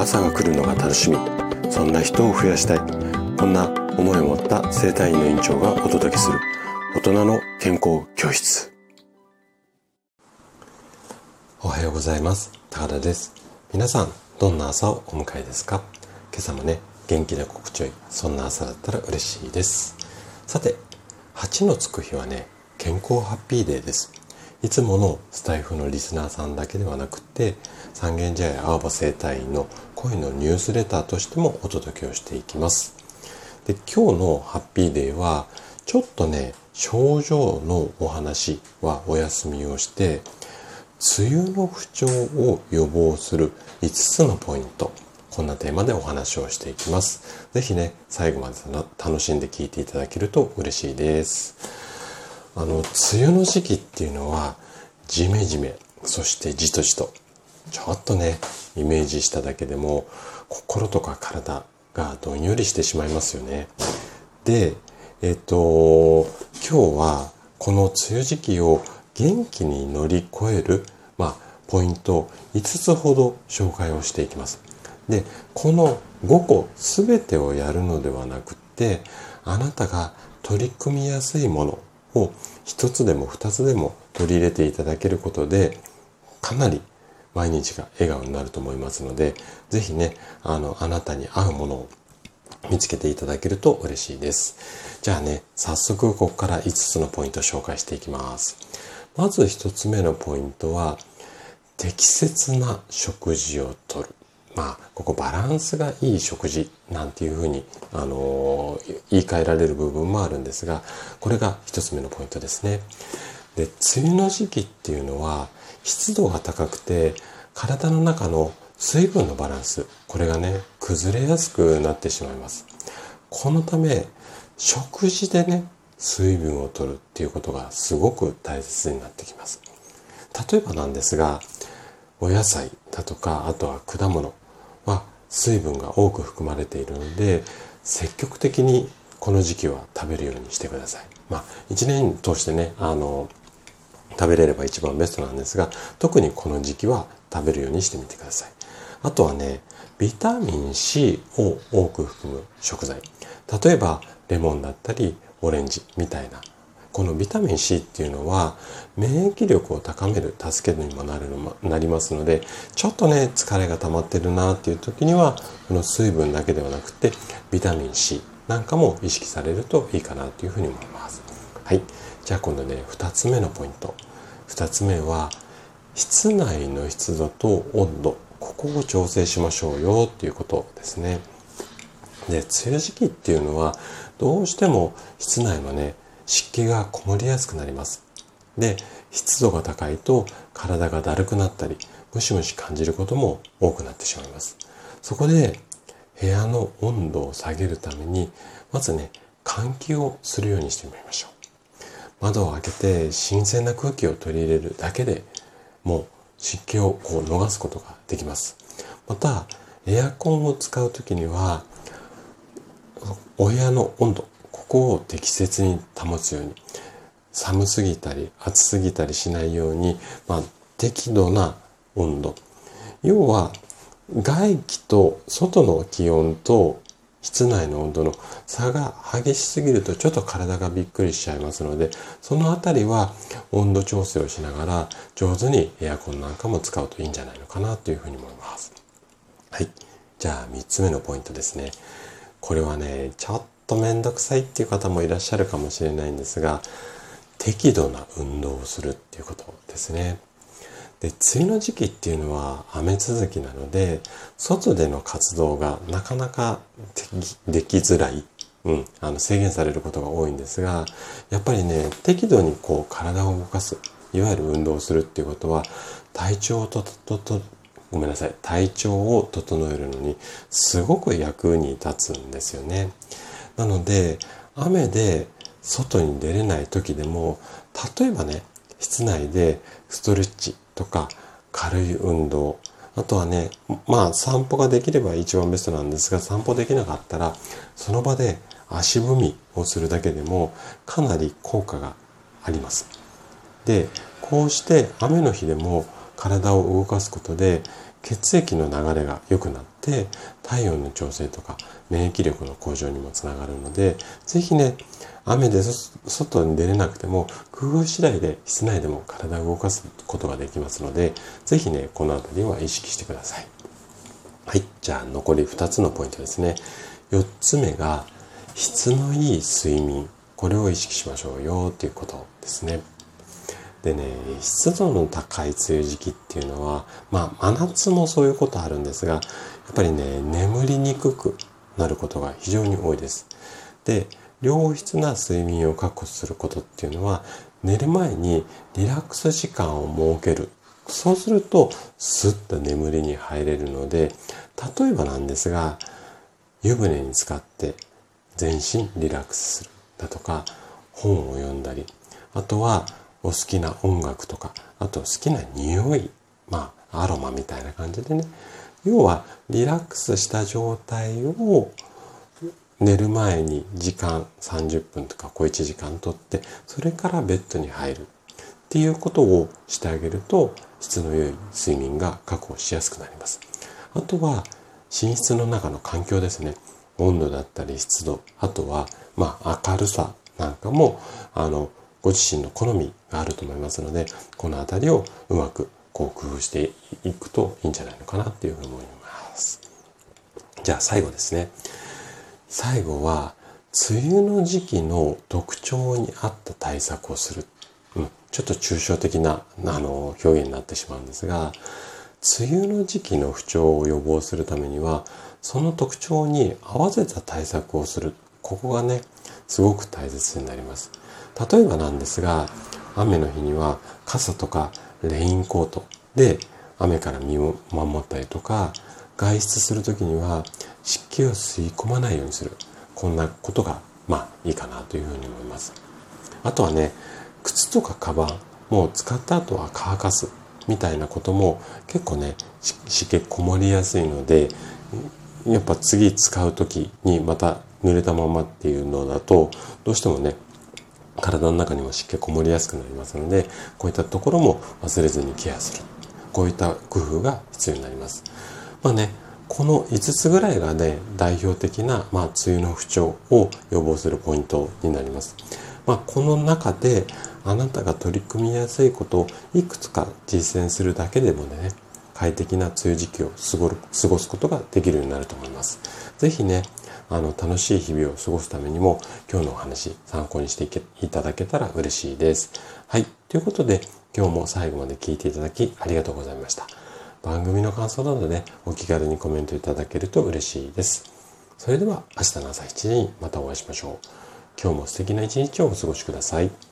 朝が来るのが楽しみ。そんな人を増やしたい。こんな思いを持った生体院の院長がお届けする。大人の健康教室。おはようございます。高田です。皆さんどんな朝をお迎えですか？今朝もね元気で心地よいそんな朝だったら嬉しいです。さて8のつく日はね健康ハッピーデーです。いつものスタイフのリスナーさんだけではなくて三軒茶屋青葉生態院の恋のニュースレターとしてもお届けをしていきます。で今日のハッピーデーはちょっとね症状のお話はお休みをして梅雨の不調を予防する5つのポイントこんなテーマでお話をしていきます。是非ね最後まで楽しんで聞いていただけると嬉しいです。あの、梅雨の時期っていうのは、ジメジメ、そしてじとじと、ちょっとね、イメージしただけでも、心とか体がどんよりしてしまいますよね。で、えっ、と、今日は、この梅雨時期を元気に乗り越える、まあ、ポイント5つほど紹介をしていきます。で、この5個全てをやるのではなくって、あなたが取り組みやすいものを一つでも二つでも取り入れていただけることで、かなり毎日が笑顔になると思いますので、ぜひね、あの、あなたに合うものを見つけていただけると嬉しいです。じゃあね、早速ここから5つのポイントを紹介していきます。まず1つ目のポイントは、適切な食事をとる。まあ、ここバランスがいい食事なんていうふうに、あのー、言い換えられる部分もあるんですが、これが一つ目のポイントですね。で、梅雨の時期っていうのは、湿度が高くて、体の中の水分のバランス、これがね、崩れやすくなってしまいます。このため、食事でね、水分を取るっていうことがすごく大切になってきます。例えばなんですが、お野菜だとか、あとは果物、は水分が多く含まれているので積極的にこの時期は食べるようにしてください。まあ一年通してねあの食べれれば一番ベストなんですが特にこの時期は食べるようにしてみてください。あとはねビタミン C を多く含む食材。例えばレモンだったりオレンジみたいな。このビタミン C っていうのは免疫力を高める助けにもなるのなりますのでちょっとね疲れが溜まってるなっていう時にはこの水分だけではなくてビタミン C なんかも意識されるといいかなというふうに思います。はい。じゃあ今度ね2つ目のポイント。2つ目は室内の湿度と温度ここを調整しましょうよっていうことですねで梅雨時期っていうのはどうしても室内はね湿気がこもりやすくなります。で、湿度が高いと体がだるくなったり、ムシムシ感じることも多くなってしまいます。そこで部屋の温度を下げるために、まずね、換気をするようにしてみましょう。窓を開けて新鮮な空気を取り入れるだけでもう湿気をこう逃すことができます。また、エアコンを使う時には、お部屋の温度、ここを適切に保つように寒すぎたり暑すぎたりしないように、まあ、適度な温度要は外気と外の気温と室内の温度の差が激しすぎるとちょっと体がびっくりしちゃいますのでそのあたりは温度調整をしながら上手にエアコンなんかも使うといいんじゃないのかなというふうに思います。はい。じゃあ3つ目のポイントですね。これはね、ちょっとめんどくさいっていう方もいらっしゃるかもしれないんですが、適度な運動をするっていうことですね。で、梅雨の時期っていうのは雨続きなので、外での活動がなかなかできづらい。うん、あの制限されることが多いんですが、やっぱりね、適度にこう体を動かす、いわゆる運動をするっていうことは、体調をとととごめんなさい、体調を整えるのにすごく役に立つんですよね。なので、雨で外に出れない時でも、例えばね、室内でストレッチとか軽い運動、あとはね、まあ散歩ができれば一番ベストなんですが、散歩できなかったら、その場で足踏みをするだけでもかなり効果があります。で、こうして雨の日でも体を動かすことで血液の流れが良くなって体温の調整とか免疫力の向上にもつながるので是非ね雨で外に出れなくても工夫次第で室内でも体を動かすことができますので是非ねこの辺りは意識してください。はいじゃあ残り2つのポイントですね。4つ目が質のいい睡眠。これを意識しましょうよということですね。でね、湿度の高い梅雨時期っていうのは、まあ真夏もそういうことあるんですが、やっぱりね、眠りにくくなることが非常に多いです。で、良質な睡眠を確保することっていうのは、寝る前にリラックス時間を設ける。そうすると、スッと眠りに入れるので、例えばなんですが、湯船に浸かって全身リラックスするだとか、本を読んだり、あとはお好きな音楽とか、あと好きな匂い、まあ、アロマみたいな感じでね、要はリラックスした状態を寝る前に時間30分とか小1時間とって、それからベッドに入るっていうことをしてあげると、質の良い睡眠が確保しやすくなります。あとは、寝室の中の環境ですね。温度だったり湿度、あとは、まあ、明るさなんかも、あの、ご自身の好みがあると思いますので、この辺りをうまくこう工夫していくといいんじゃないのかなっていうふうに思います。じゃあ最後ですね。最後は、梅雨の時期の特徴に合った対策をする。うん、ちょっと抽象的なあの表現になってしまうんですが、梅雨の時期の不調を予防するためには、その特徴に合わせた対策をする。ここがね、すごく大切になります。例えばなんですが、雨の日には傘とかレインコートで雨から身を守ったりとか、外出する時には湿気を吸い込まないようにする。こんなことが、まあいいかなというふうに思います。あとはね、靴とかカバン、もう使った後は乾かすみたいなことも結構ね、湿気こもりやすいので、やっぱ次使う時にまた濡れたままっていうのだと、どうしてもね、体の中にも湿気こもりやすくなりますので、こういったところも忘れずにケアする。こういった工夫が必要になります。まあね、この5つぐらいがね、代表的な、まあ、梅雨の不調を予防するポイントになります。まあ、この中で、あなたが取り組みやすいことをいくつか実践するだけでもね、快適な梅雨時期を過ごすことができるようになると思います。ぜひね、あの、楽しい日々を過ごすためにも、今日のお話参考にしていただけたら嬉しいです。はい。ということで、今日も最後まで聞いていただきありがとうございました。番組の感想などで、お気軽にコメントいただけると嬉しいです。それでは明日の朝7時にまたお会いしましょう。今日も素敵な一日をお過ごしください。